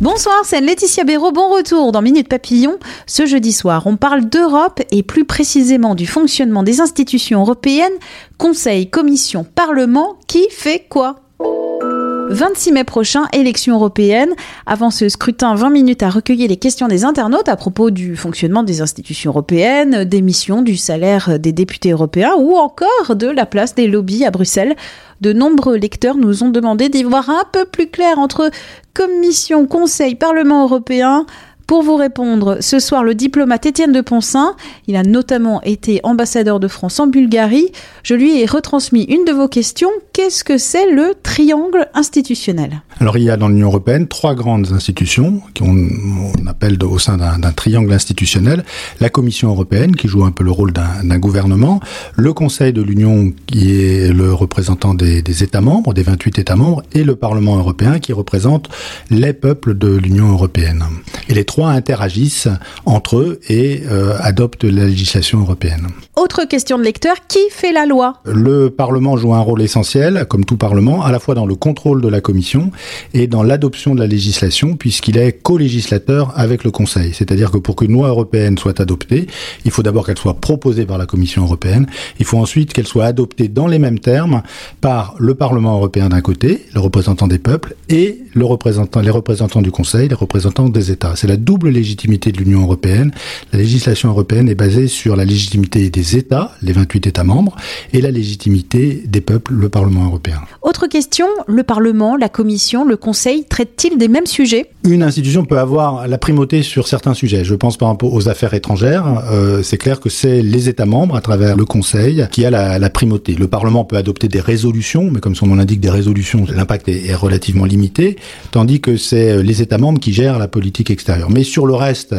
Bonsoir, c'est Laetitia Béraud. Bon retour dans Minute Papillon. Ce jeudi soir, on parle d'Europe et plus précisément du fonctionnement des institutions européennes, Conseil, Commission, Parlement. Qui fait quoi? 26 mai prochain, élection européenne. Avant ce scrutin, 20 minutes à recueillir les questions des internautes à propos du fonctionnement des institutions européennes, des missions, du salaire des députés européens ou encore de la place des lobbies à Bruxelles. De nombreux lecteurs nous ont demandé d'y voir un peu plus clair entre Commission, Conseil, Parlement européen. Pour vous répondre, ce soir, le diplomate Étienne de Poncin, il a notamment été ambassadeur de France en Bulgarie. Je lui ai retransmis une de vos questions. Qu'est-ce que c'est le triangle institutionnel? Alors il y a dans l'Union européenne trois grandes institutions qu'on on appelle au sein d'un triangle institutionnel. La Commission européenne qui joue un peu le rôle d'un gouvernement, le Conseil de l'Union qui est le représentant des, des États membres, des 28 États membres, et le Parlement européen qui représente les peuples de l'Union européenne. Et les trois interagissent entre eux et euh, adoptent la législation européenne. Autre question de lecteur, qui fait la loi? Le Parlement joue un rôle essentiel, comme tout Parlement, à la fois dans le contrôle de la Commission et dans l'adoption de la législation, puisqu'il est co-législateur avec le Conseil. C'est-à-dire que pour qu'une loi européenne soit adoptée, il faut d'abord qu'elle soit proposée par la Commission européenne, il faut ensuite qu'elle soit adoptée dans les mêmes termes par le Parlement européen d'un côté, le représentant des peuples, et le représentant, les représentants du Conseil, les représentants des États. C'est la double légitimité de l'Union européenne. La législation européenne est basée sur la légitimité des États, les 28 États membres, et la légitimité des peuples, le Parlement européen. Autre question, le Parlement, la Commission, le Conseil traitent-ils des mêmes sujets? Une institution peut avoir la primauté sur certains sujets. Je pense par exemple aux affaires étrangères. Euh, c'est clair que c'est les États membres, à travers le Conseil, qui a la, primauté. Le Parlement peut adopter des résolutions, mais comme son nom l'indique, des résolutions, l'impact est, relativement limité, tandis que c'est les États membres qui gèrent la politique extérieure. Mais sur le reste,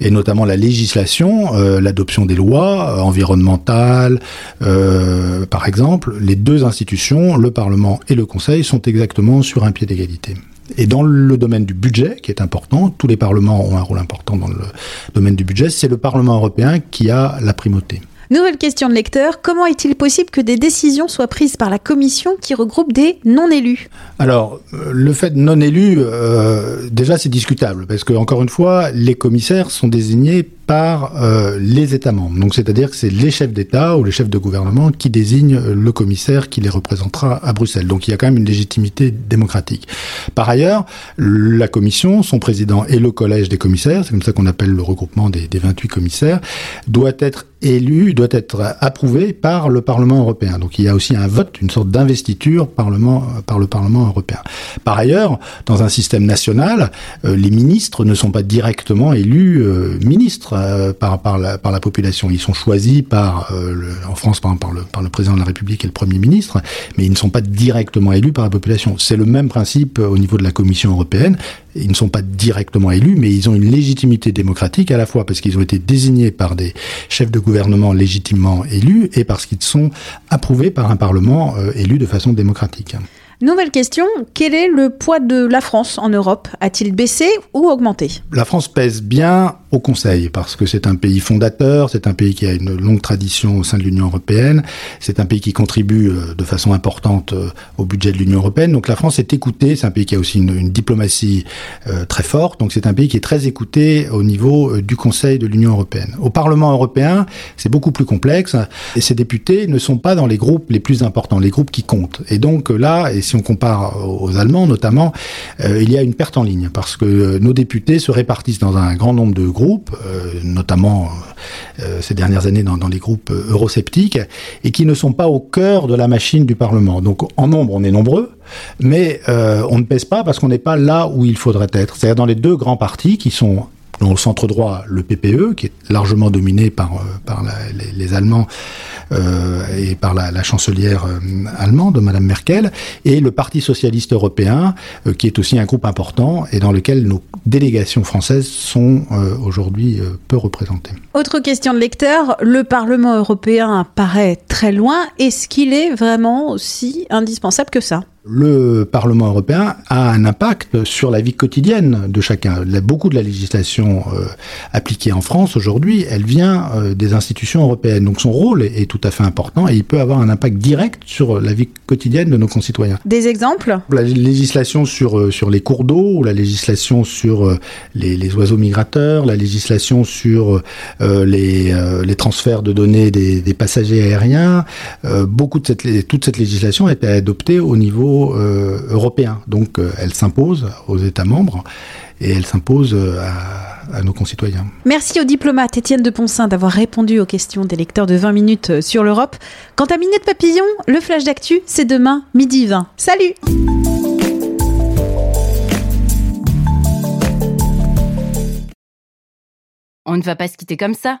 et notamment la législation, euh, l'adoption des lois euh, environnementales, euh, par exemple, les deux institutions, le Parlement et le Conseil, sont exactement sur un pied d'égalité. Et dans le domaine du budget, qui est important, tous les parlements ont un rôle important dans le domaine du budget, c'est le Parlement européen qui a la primauté. Nouvelle question de lecteur, comment est-il possible que des décisions soient prises par la Commission qui regroupe des non-élus? Alors, euh, le fait non élu, euh, déjà c'est discutable, parce que encore une fois, les commissaires sont désignés par euh, les États membres. Donc, c'est-à-dire que c'est les chefs d'État ou les chefs de gouvernement qui désignent le commissaire qui les représentera à Bruxelles. Donc, il y a quand même une légitimité démocratique. Par ailleurs, la Commission, son président et le collège des commissaires, c'est comme ça qu'on appelle le regroupement des, des 28 commissaires, doit être élu, doit être approuvé par le Parlement européen. Donc il y a aussi un vote, une sorte d'investiture parlement, par le Parlement européen. Par ailleurs, dans un système national, euh, les ministres ne sont pas directement élus euh, ministres euh, par, par, la, par la population. Ils sont choisis par, euh, le, en France par, par, le, par le président de la République et le Premier ministre, mais ils ne sont pas directement élus par la population. C'est le même principe au niveau de la Commission européenne. Ils ne sont pas directement élus, mais ils ont une légitimité démocratique à la fois parce qu'ils ont été désignés par des chefs de gouvernement légitimement élus et parce qu'ils sont approuvés par un Parlement euh, élu de façon démocratique. Nouvelle question, quel est le poids de la France en Europe? A-t-il baissé ou augmenté? La France pèse bien au Conseil parce que c'est un pays fondateur, c'est un pays qui a une longue tradition au sein de l'Union européenne, c'est un pays qui contribue euh, de façon importante euh, au budget de l'Union européenne. Donc la France est écoutée, c'est un pays qui a aussi une, diplomatie euh, très forte, donc c'est un pays qui est très écouté au niveau du Conseil de l'Union européenne. Au Parlement européen, c'est beaucoup plus complexe et ces députés ne sont pas dans les groupes les plus importants, les groupes qui comptent. Et donc là, et si on compare aux Allemands notamment, il y a une perte en ligne parce que nos députés se répartissent dans un grand nombre de groupes, euh, notamment euh, ces dernières années dans, dans les groupes euh, eurosceptiques, et qui ne sont pas au cœur de la machine du Parlement. Donc en nombre, on est nombreux, mais on ne pèse pas parce qu'on n'est pas là où il faudrait être. C'est-à-dire dans les deux grands partis qui sont Dans le centre droit, le PPE, qui est largement dominé par, par les, Allemands et par la, la chancelière euh, allemande, Madame Merkel, et le Parti socialiste européen, euh, qui est aussi un groupe important et dans lequel nos délégations françaises sont euh, aujourd'hui peu représentées. Autre question de lecteur, le Parlement européen paraît très loin. Est-ce qu'il est vraiment aussi indispensable que ça? Le Parlement européen a un impact sur la vie quotidienne de chacun. Beaucoup de la législation euh, appliquée en France aujourd'hui, elle vient euh, des institutions européennes. Donc son rôle est, est, tout à fait important et il peut avoir un impact direct sur la vie quotidienne de nos concitoyens. Des exemples? La législation sur, euh, sur les cours d'eau, ou la législation sur euh, les, les, oiseaux migrateurs, la législation sur euh, les, les, transferts de données des, des passagers aériens. beaucoup de cette, toute cette législation a été adoptée au niveau européen. Donc elle s'impose aux États membres et elle s'impose à, à, nos concitoyens. Merci au diplomate Étienne de Poncin d'avoir répondu aux questions des lecteurs de 20 minutes sur l'Europe. Quant à Minute Papillon, le flash d'actu, c'est demain, midi 20. Salut On ne va pas se quitter comme ça.